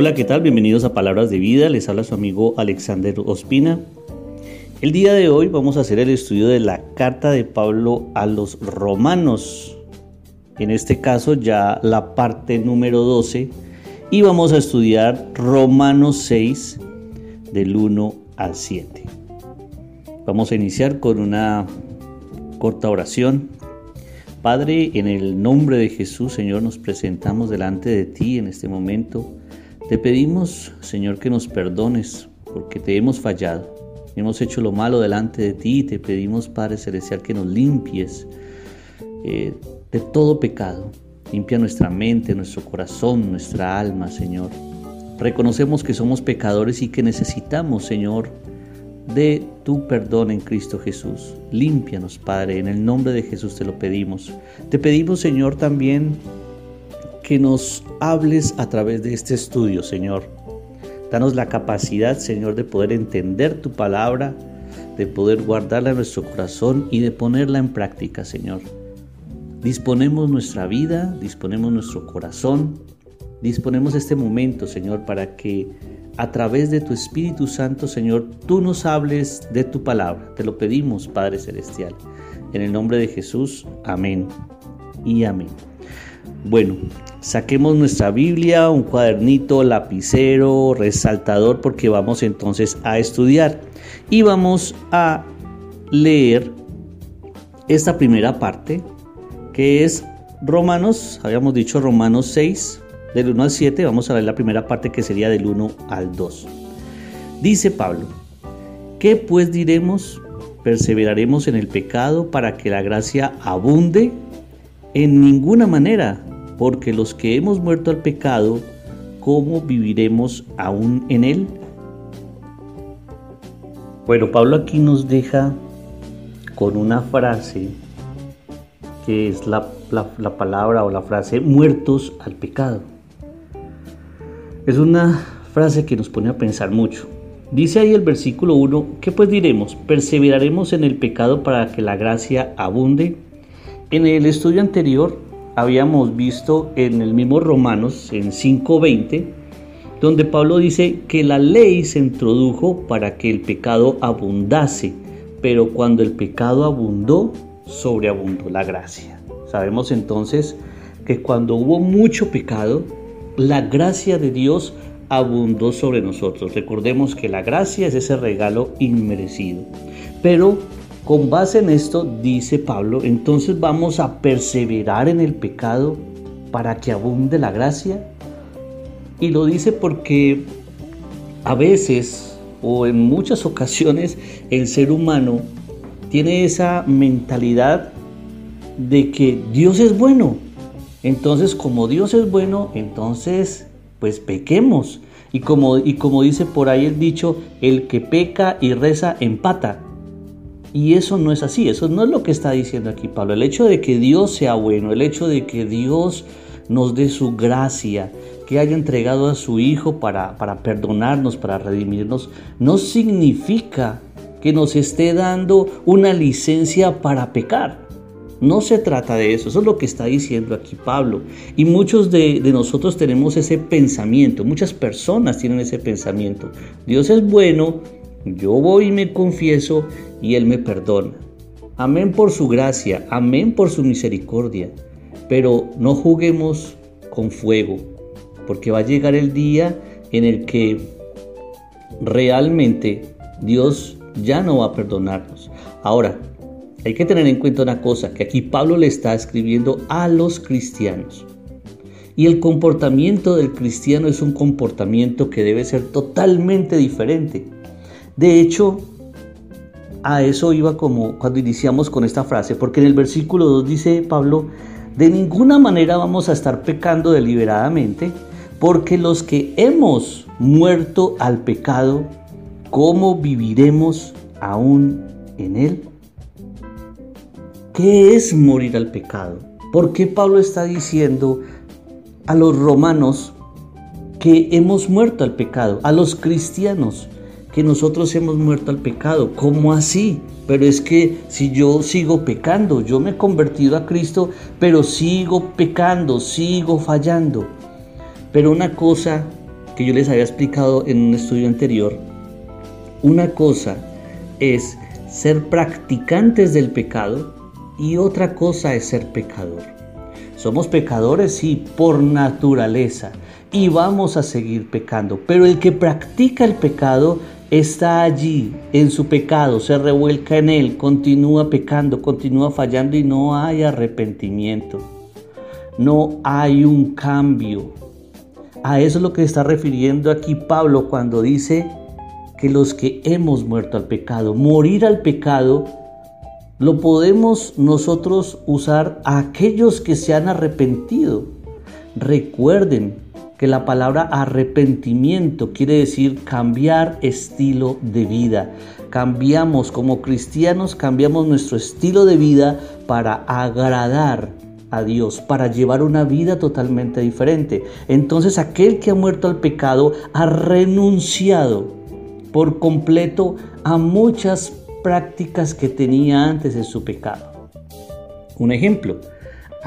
Hola, ¿qué tal? Bienvenidos a Palabras de Vida. Les habla su amigo Alexander Ospina. El día de hoy vamos a hacer el estudio de la carta de Pablo a los romanos. En este caso ya la parte número 12 y vamos a estudiar Romanos 6 del 1 al 7. Vamos a iniciar con una corta oración. Padre, en el nombre de Jesús, Señor, nos presentamos delante de ti en este momento. Te pedimos, Señor, que nos perdones porque te hemos fallado. Hemos hecho lo malo delante de ti y te pedimos, Padre Celestial, que nos limpies eh, de todo pecado. Limpia nuestra mente, nuestro corazón, nuestra alma, Señor. Reconocemos que somos pecadores y que necesitamos, Señor, de tu perdón en Cristo Jesús. Límpianos, Padre, en el nombre de Jesús te lo pedimos. Te pedimos, Señor, también que nos hables a través de este estudio, Señor. Danos la capacidad, Señor, de poder entender tu palabra, de poder guardarla en nuestro corazón y de ponerla en práctica, Señor. Disponemos nuestra vida, disponemos nuestro corazón, disponemos este momento, Señor, para que a través de tu Espíritu Santo, Señor, tú nos hables de tu palabra. Te lo pedimos, Padre Celestial. En el nombre de Jesús, amén y amén. Bueno, saquemos nuestra Biblia, un cuadernito, lapicero, resaltador, porque vamos entonces a estudiar. Y vamos a leer esta primera parte, que es Romanos, habíamos dicho Romanos 6, del 1 al 7, vamos a ver la primera parte que sería del 1 al 2. Dice Pablo, ¿qué pues diremos? ¿Perseveraremos en el pecado para que la gracia abunde? En ninguna manera, porque los que hemos muerto al pecado, ¿cómo viviremos aún en él? Bueno, Pablo aquí nos deja con una frase que es la, la palabra o la frase muertos al pecado. Es una frase que nos pone a pensar mucho. Dice ahí el versículo 1, ¿qué pues diremos? ¿Perseveraremos en el pecado para que la gracia abunde? En el estudio anterior habíamos visto en el mismo Romanos, en 5.20, donde Pablo dice que la ley se introdujo para que el pecado abundase, pero cuando el pecado abundó, sobreabundó la gracia. Sabemos entonces que cuando hubo mucho pecado, la gracia de Dios abundó sobre nosotros. Recordemos que la gracia es ese regalo inmerecido. Pero con base en esto, dice Pablo, entonces vamos a perseverar en el pecado para que abunde la gracia. Y lo dice porque a veces o en muchas ocasiones el ser humano tiene esa mentalidad de que Dios es bueno entonces, como Dios es bueno, entonces, pues pequemos. Y como, y como dice por ahí el dicho, el que peca y reza empata. Y eso no es así, eso no es lo que está diciendo aquí Pablo. El hecho de que Dios sea bueno, el hecho de que Dios nos dé su gracia, que haya entregado a su Hijo para, perdonarnos, para redimirnos, no significa que nos esté dando una licencia para pecar. No se trata de eso, eso es lo que está diciendo aquí Pablo. Y muchos de, nosotros tenemos ese pensamiento, muchas personas tienen ese pensamiento. Dios es bueno, yo voy y me confieso y Él me perdona. Amén por su gracia, amén por su misericordia. Pero no juguemos con fuego, porque va a llegar el día en el que realmente Dios ya no va a perdonarnos. Ahora, hay que tener en cuenta una cosa, que aquí Pablo le está escribiendo a los cristianos. Y el comportamiento del cristiano es un comportamiento que debe ser totalmente diferente. De hecho, a eso iba como cuando iniciamos con esta frase, porque en el versículo 2 dice Pablo, de ninguna manera vamos a estar pecando deliberadamente, porque los que hemos muerto al pecado, ¿cómo viviremos aún en él? ¿Qué es morir al pecado? ¿Por qué Pablo está diciendo a los romanos que hemos muerto al pecado? A los cristianos que nosotros hemos muerto al pecado. ¿Cómo así? Pero es que si yo sigo pecando, yo me he convertido a Cristo, pero sigo pecando, sigo fallando. Pero una cosa que yo les había explicado en un estudio anterior, una cosa es ser practicantes del pecado y otra cosa es ser pecador. Somos pecadores, sí, por naturaleza, y vamos a seguir pecando, pero el que practica el pecado está allí en su pecado, se revuelca en él, continúa pecando, continúa fallando y no hay arrepentimiento. No hay un cambio. A eso es lo que está refiriendo aquí Pablo cuando dice que los que hemos muerto al pecado, morir al pecado, lo podemos nosotros usar a aquellos que se han arrepentido. Recuerden que la palabra arrepentimiento quiere decir cambiar estilo de vida. Cambiamos como cristianos, cambiamos nuestro estilo de vida para agradar a Dios, para llevar una vida totalmente diferente. Entonces aquel que ha muerto al pecado ha renunciado por completo a muchas prácticas que tenía antes de su pecado. Un ejemplo,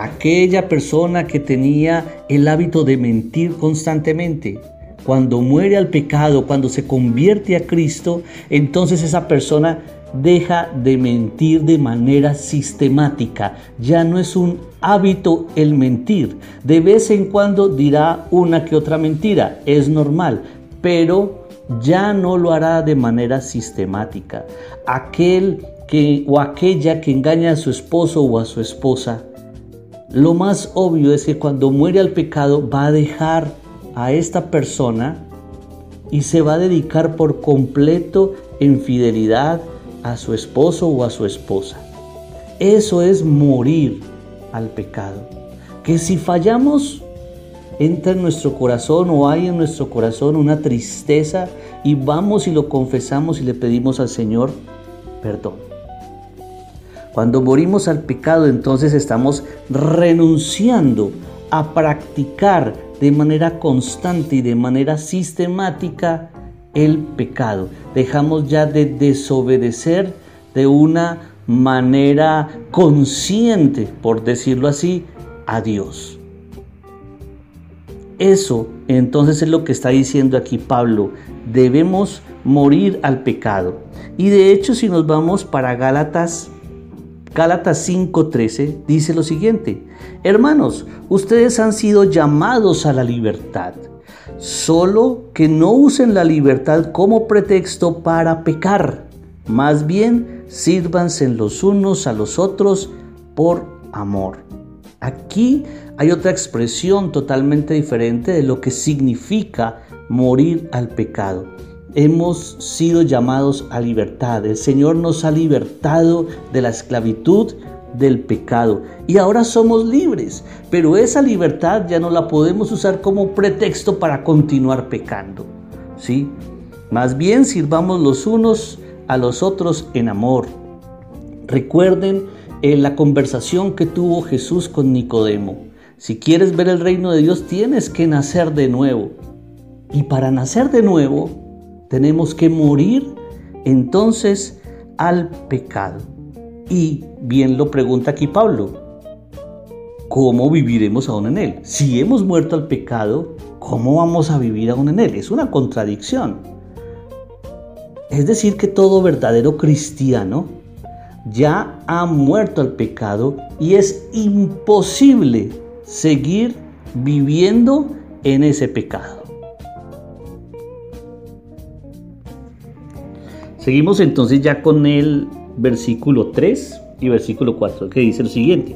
aquella persona que tenía el hábito de mentir constantemente, cuando muere al pecado, cuando se convierte a Cristo, entonces esa persona deja de mentir de manera sistemática. Ya no es un hábito el mentir. De vez en cuando dirá una que otra mentira, es normal, pero ya no lo hará de manera sistemática. Aquel que o aquella que engaña a su esposo o a su esposa, lo más obvio es que cuando muere al pecado va a dejar a esta persona y se va a dedicar por completo en fidelidad a su esposo o a su esposa. Eso es morir al pecado. Que si fallamos, entra en nuestro corazón o hay en nuestro corazón una tristeza y vamos y lo confesamos y le pedimos al Señor perdón. Cuando morimos al pecado, entonces estamos renunciando a practicar de manera constante y de manera sistemática el pecado. Dejamos ya de desobedecer de una manera consciente, por decirlo así, a Dios. Eso entonces es lo que está diciendo aquí Pablo. Debemos morir al pecado. Y de hecho si nos vamos para Gálatas Gálatas 5:13 dice lo siguiente, hermanos, ustedes han sido llamados a la libertad, solo que no usen la libertad como pretexto para pecar, más bien sírvanse los unos a los otros por amor. Aquí hay otra expresión totalmente diferente de lo que significa morir al pecado hemos sido llamados a libertad. El Señor nos ha libertado de la esclavitud del pecado y ahora somos libres, pero esa libertad ya no la podemos usar como pretexto para continuar pecando. ¿Sí? Más bien sirvamos los unos a los otros en amor. Recuerden en eh, la conversación que tuvo Jesús con Nicodemo. Si quieres ver el reino de Dios tienes que nacer de nuevo. Y para nacer de nuevo tenemos que morir entonces al pecado. Y bien lo pregunta aquí Pablo, ¿cómo viviremos aún en él? Si hemos muerto al pecado, ¿cómo vamos a vivir aún en él? Es una contradicción. Es decir, que todo verdadero cristiano ya ha muerto al pecado y es imposible seguir viviendo en ese pecado. Seguimos entonces ya con el versículo 3 y versículo 4 que dice lo siguiente.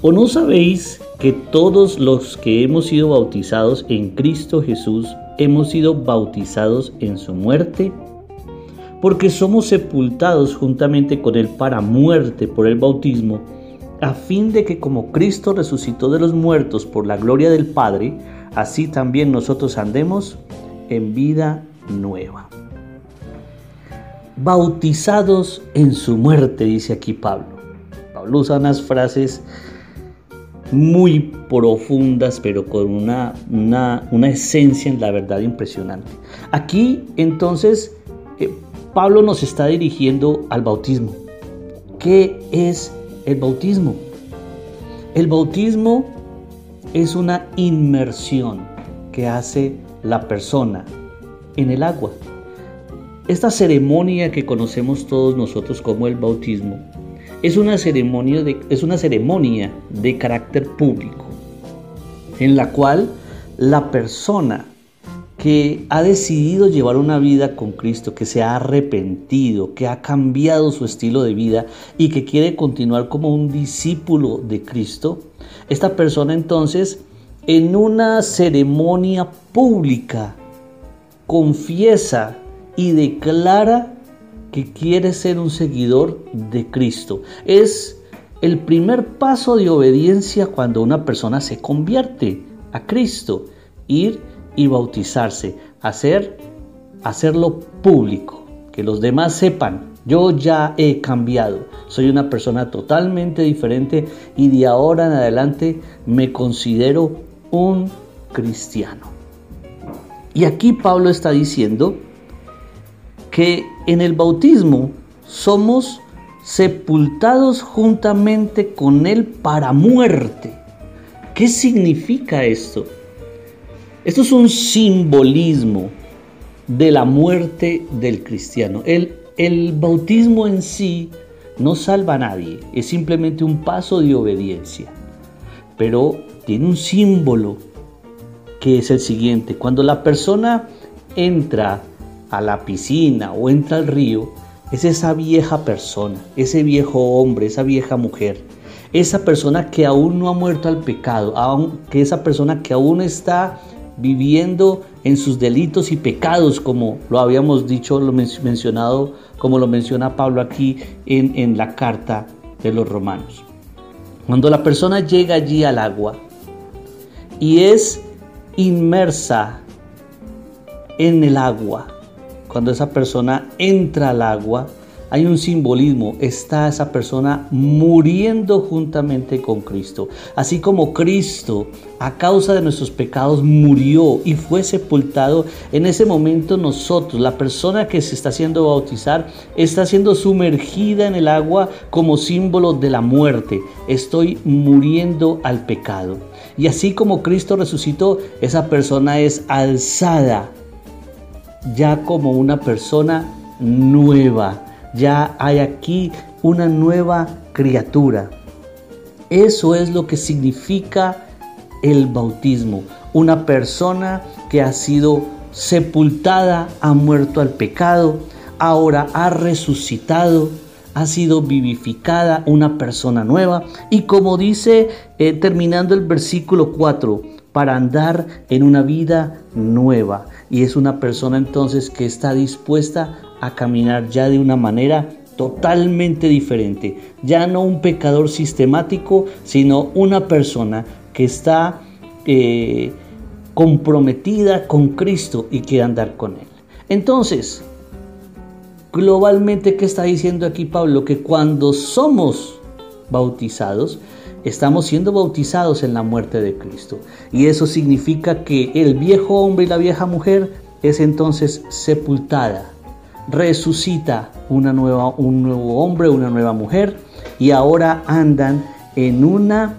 ¿O no sabéis que todos los que hemos sido bautizados en Cristo Jesús hemos sido bautizados en su muerte? Porque somos sepultados juntamente con Él para muerte por el bautismo, a fin de que como Cristo resucitó de los muertos por la gloria del Padre, así también nosotros andemos en vida nueva bautizados en su muerte, dice aquí Pablo. Pablo usa unas frases muy profundas, pero con una, una, esencia en la verdad impresionante. Aquí entonces eh, Pablo nos está dirigiendo al bautismo. ¿Qué es el bautismo? El bautismo es una inmersión que hace la persona en el agua. Esta ceremonia que conocemos todos nosotros como el bautismo es una ceremonia de, es una ceremonia de carácter público en la cual la persona que ha decidido llevar una vida con Cristo, que se ha arrepentido, que ha cambiado su estilo de vida y que quiere continuar como un discípulo de Cristo, esta persona entonces en una ceremonia pública confiesa y declara que quiere ser un seguidor de Cristo. Es el primer paso de obediencia cuando una persona se convierte a Cristo, ir y bautizarse, hacer hacerlo público, que los demás sepan, yo ya he cambiado, soy una persona totalmente diferente y de ahora en adelante me considero un cristiano. Y aquí Pablo está diciendo que en el bautismo somos sepultados juntamente con Él para muerte. ¿Qué significa esto? Esto es un simbolismo de la muerte del cristiano. El, el bautismo en sí no salva a nadie, es simplemente un paso de obediencia. Pero tiene un símbolo que es el siguiente. Cuando la persona entra a la piscina o entra al río, es esa vieja persona, ese viejo hombre, esa vieja mujer, esa persona que aún no ha muerto al pecado, que esa persona que aún está viviendo en sus delitos y pecados, como lo habíamos dicho, lo mencionado, como lo menciona Pablo aquí en, en la carta de los romanos. Cuando la persona llega allí al agua y es inmersa en el agua, cuando esa persona entra al agua, hay un simbolismo, está esa persona muriendo juntamente con Cristo. Así como Cristo, a causa de nuestros pecados, murió y fue sepultado, en ese momento nosotros, la persona que se está haciendo bautizar, está siendo sumergida en el agua como símbolo de la muerte. Estoy muriendo al pecado. Y así como Cristo resucitó, esa persona es alzada ya como una persona nueva ya hay aquí una nueva criatura. Eso es lo que significa el bautismo. Una persona que ha sido sepultada, ha muerto al pecado, ahora ha resucitado, ha sido vivificada, una persona nueva. Y como dice eh, terminando el versículo 4, para andar en una vida nueva. Y es una persona entonces que está dispuesta a caminar ya de una manera totalmente diferente. Ya no un pecador sistemático, sino una persona que está eh, comprometida con Cristo y quiere andar con Él. Entonces, globalmente, ¿qué está diciendo aquí Pablo? Que cuando somos bautizados, estamos siendo bautizados en la muerte de Cristo. Y eso significa que el viejo hombre y la vieja mujer es entonces sepultada resucita una nueva, un nuevo hombre, una nueva mujer y ahora andan en una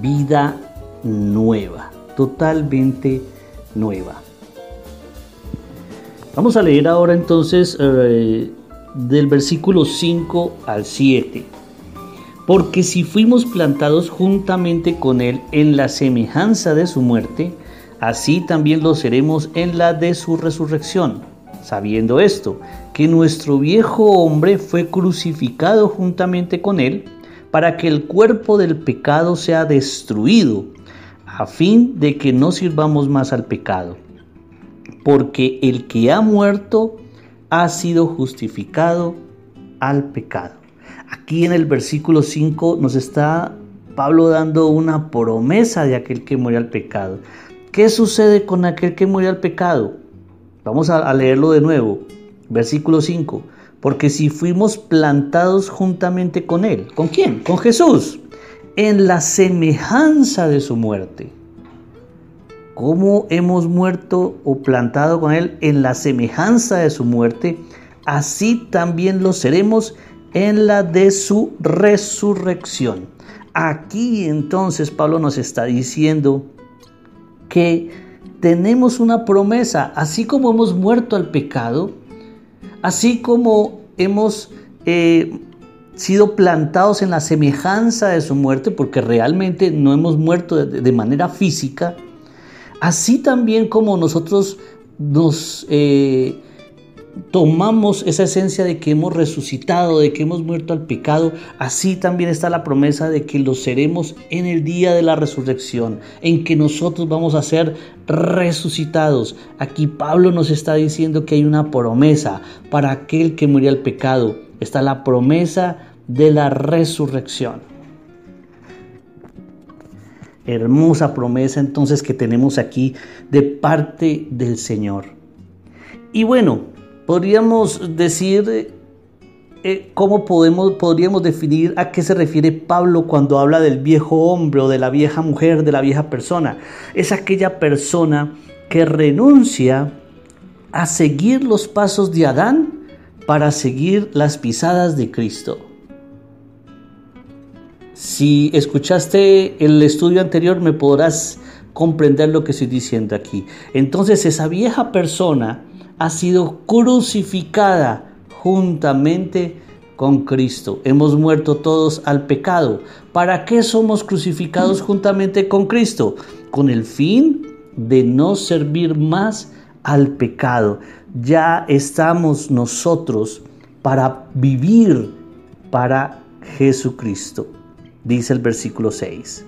vida nueva, totalmente nueva. Vamos a leer ahora entonces eh, del versículo 5 al 7. Porque si fuimos plantados juntamente con Él en la semejanza de su muerte, así también lo seremos en la de su resurrección sabiendo esto, que nuestro viejo hombre fue crucificado juntamente con él, para que el cuerpo del pecado sea destruido, a fin de que no sirvamos más al pecado. Porque el que ha muerto ha sido justificado al pecado. Aquí en el versículo 5 nos está Pablo dando una promesa de aquel que muere al pecado. ¿Qué sucede con aquel que muere al pecado? Vamos a, leerlo de nuevo. Versículo 5. Porque si fuimos plantados juntamente con Él, ¿con quién? Con Jesús, en la semejanza de su muerte. ¿Cómo hemos muerto o plantado con Él en la semejanza de su muerte? Así también lo seremos en la de su resurrección. Aquí entonces Pablo nos está diciendo que tenemos una promesa, así como hemos muerto al pecado, así como hemos eh, sido plantados en la semejanza de su muerte, porque realmente no hemos muerto de, manera física, así también como nosotros nos eh, tomamos esa esencia de que hemos resucitado, de que hemos muerto al pecado, así también está la promesa de que lo seremos en el día de la resurrección, en que nosotros vamos a ser resucitados. Aquí Pablo nos está diciendo que hay una promesa para aquel que murió al pecado. Está la promesa de la resurrección. Hermosa promesa entonces que tenemos aquí de parte del Señor. Y bueno, Podríamos decir eh, cómo podemos, podríamos definir a qué se refiere Pablo cuando habla del viejo hombre o de la vieja mujer, de la vieja persona. Es aquella persona que renuncia a seguir los pasos de Adán para seguir las pisadas de Cristo. Si escuchaste el estudio anterior me podrás comprender lo que estoy diciendo aquí. Entonces esa vieja persona ha sido crucificada juntamente con Cristo. Hemos muerto todos al pecado. ¿Para qué somos crucificados juntamente con Cristo? Con el fin de no servir más al pecado. Ya estamos nosotros para vivir para Jesucristo, dice el versículo 6.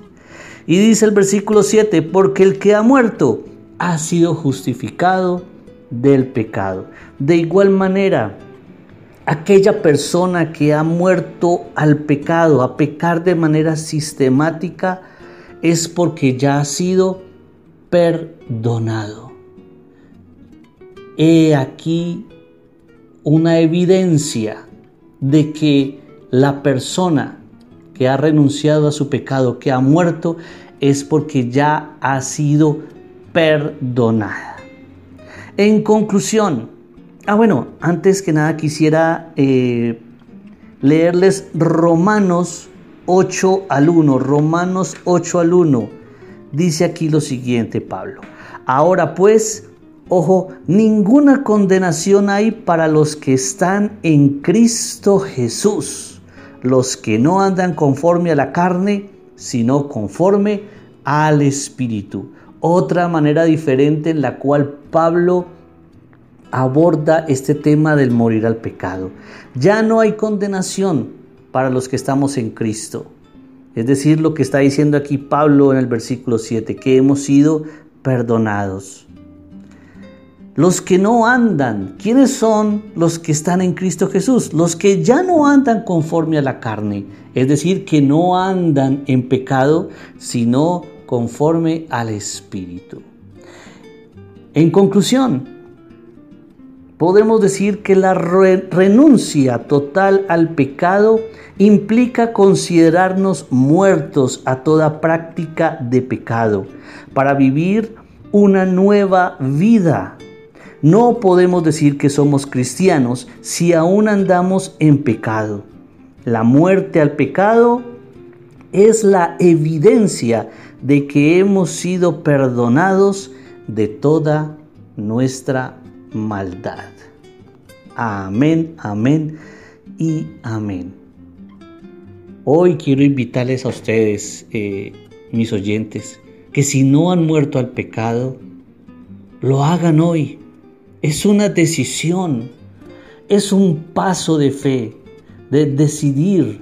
Y dice el versículo 7, porque el que ha muerto ha sido justificado del pecado. De igual manera, aquella persona que ha muerto al pecado, a pecar de manera sistemática, es porque ya ha sido perdonado. He aquí una evidencia de que la persona que ha renunciado a su pecado, que ha muerto, es porque ya ha sido perdonada. En conclusión, ah bueno, antes que nada quisiera eh, leerles Romanos 8 al 1, Romanos 8 al 1. Dice aquí lo siguiente, Pablo. Ahora pues, ojo, ninguna condenación hay para los que están en Cristo Jesús, los que no andan conforme a la carne, sino conforme al Espíritu otra manera diferente en la cual Pablo aborda este tema del morir al pecado. Ya no hay condenación para los que estamos en Cristo. Es decir, lo que está diciendo aquí Pablo en el versículo 7, que hemos sido perdonados. Los que no andan, ¿quiénes son los que están en Cristo Jesús? Los que ya no andan conforme a la carne, es decir, que no andan en pecado, sino conforme al Espíritu. En conclusión, podemos decir que la renuncia total al pecado implica considerarnos muertos a toda práctica de pecado para vivir una nueva vida. No podemos decir que somos cristianos si aún andamos en pecado. La muerte al pecado es la evidencia de que hemos sido perdonados de toda nuestra maldad. Amén, amén y amén. Hoy quiero invitarles a ustedes, eh, mis oyentes, que si no han muerto al pecado, lo hagan hoy. Es una decisión, es un paso de fe, de decidir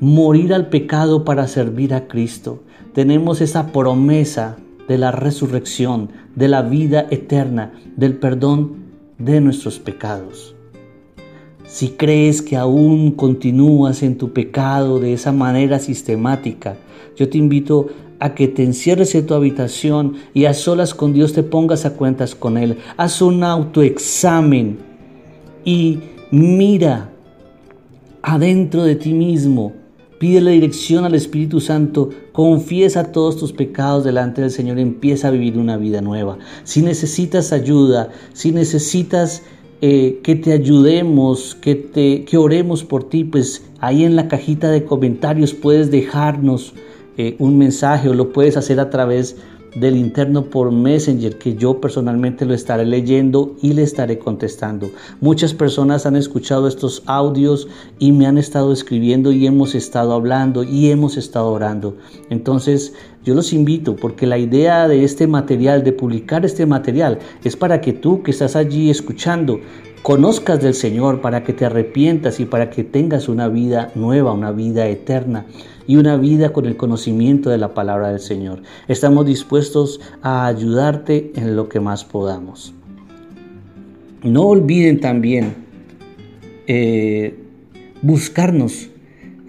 morir al pecado para servir a Cristo. Tenemos esa promesa de la resurrección, de la vida eterna, del perdón de nuestros pecados. Si crees que aún continúas en tu pecado de esa manera sistemática, yo te invito a que te encierres en tu habitación y a solas con Dios te pongas a cuentas con Él. Haz un autoexamen y mira adentro de ti mismo Pídele dirección al Espíritu Santo, confiesa todos tus pecados delante del Señor, empieza a vivir una vida nueva. Si necesitas ayuda, si necesitas eh, que te ayudemos, que, te, que oremos por ti, pues ahí en la cajita de comentarios puedes dejarnos eh, un mensaje o lo puedes hacer a través del interno por Messenger que yo personalmente lo estaré leyendo y le estaré contestando. Muchas personas han escuchado estos audios y me han estado escribiendo y hemos estado hablando y hemos estado orando. Entonces yo los invito porque la idea de este material, de publicar este material, es para que tú que estás allí escuchando, conozcas del Señor, para que te arrepientas y para que tengas una vida nueva, una vida eterna y una vida con el conocimiento de la palabra del Señor. Estamos dispuestos a ayudarte en lo que más podamos. No olviden también eh, buscarnos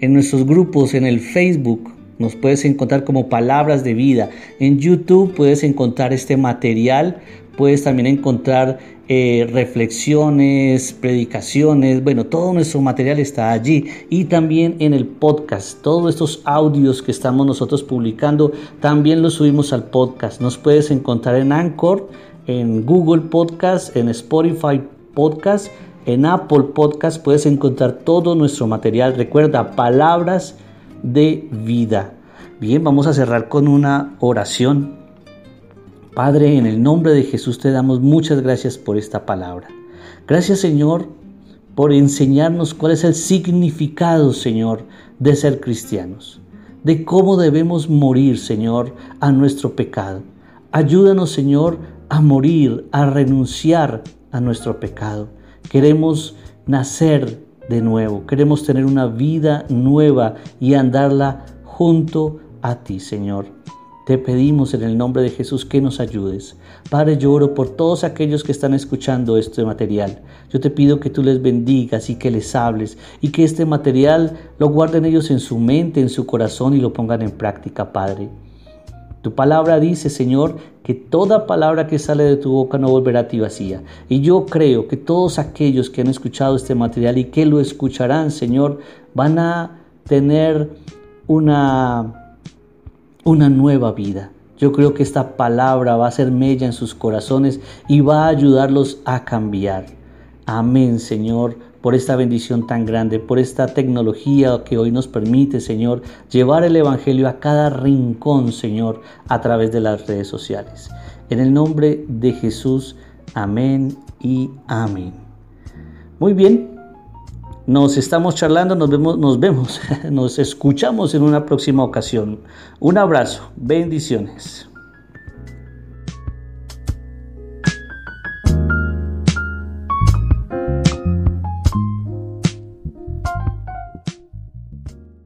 en nuestros grupos, en el Facebook. Nos puedes encontrar como palabras de vida. En YouTube puedes encontrar este material. Puedes también encontrar eh, reflexiones, predicaciones, bueno, todo nuestro material está allí y también en el podcast, todos estos audios que estamos nosotros publicando, también los subimos al podcast. Nos puedes encontrar en Anchor, en Google Podcast, en Spotify Podcast, en Apple Podcast, puedes encontrar todo nuestro material. Recuerda, palabras de vida. Bien, vamos a cerrar con una oración. Padre, en el nombre de Jesús te damos muchas gracias por esta palabra. Gracias Señor por enseñarnos cuál es el significado, Señor, de ser cristianos, de cómo debemos morir, Señor, a nuestro pecado. Ayúdanos, Señor, a morir, a renunciar a nuestro pecado. Queremos nacer de nuevo, queremos tener una vida nueva y andarla junto a ti, Señor. Te pedimos en el nombre de Jesús que nos ayudes. Padre, yo oro por todos aquellos que están escuchando este material. Yo te pido que tú les bendigas y que les hables y que este material lo guarden ellos en su mente, en su corazón y lo pongan en práctica, Padre. Tu palabra dice, Señor, que toda palabra que sale de tu boca no volverá a ti vacía. Y yo creo que todos aquellos que han escuchado este material y que lo escucharán, Señor, van a tener una una nueva vida. Yo creo que esta palabra va a ser mella en sus corazones y va a ayudarlos a cambiar. Amén, Señor, por esta bendición tan grande, por esta tecnología que hoy nos permite, Señor, llevar el Evangelio a cada rincón, Señor, a través de las redes sociales. En el nombre de Jesús, amén y amén. Muy bien, nos estamos charlando, nos vemos, nos vemos, nos escuchamos en una próxima ocasión. Un abrazo, bendiciones.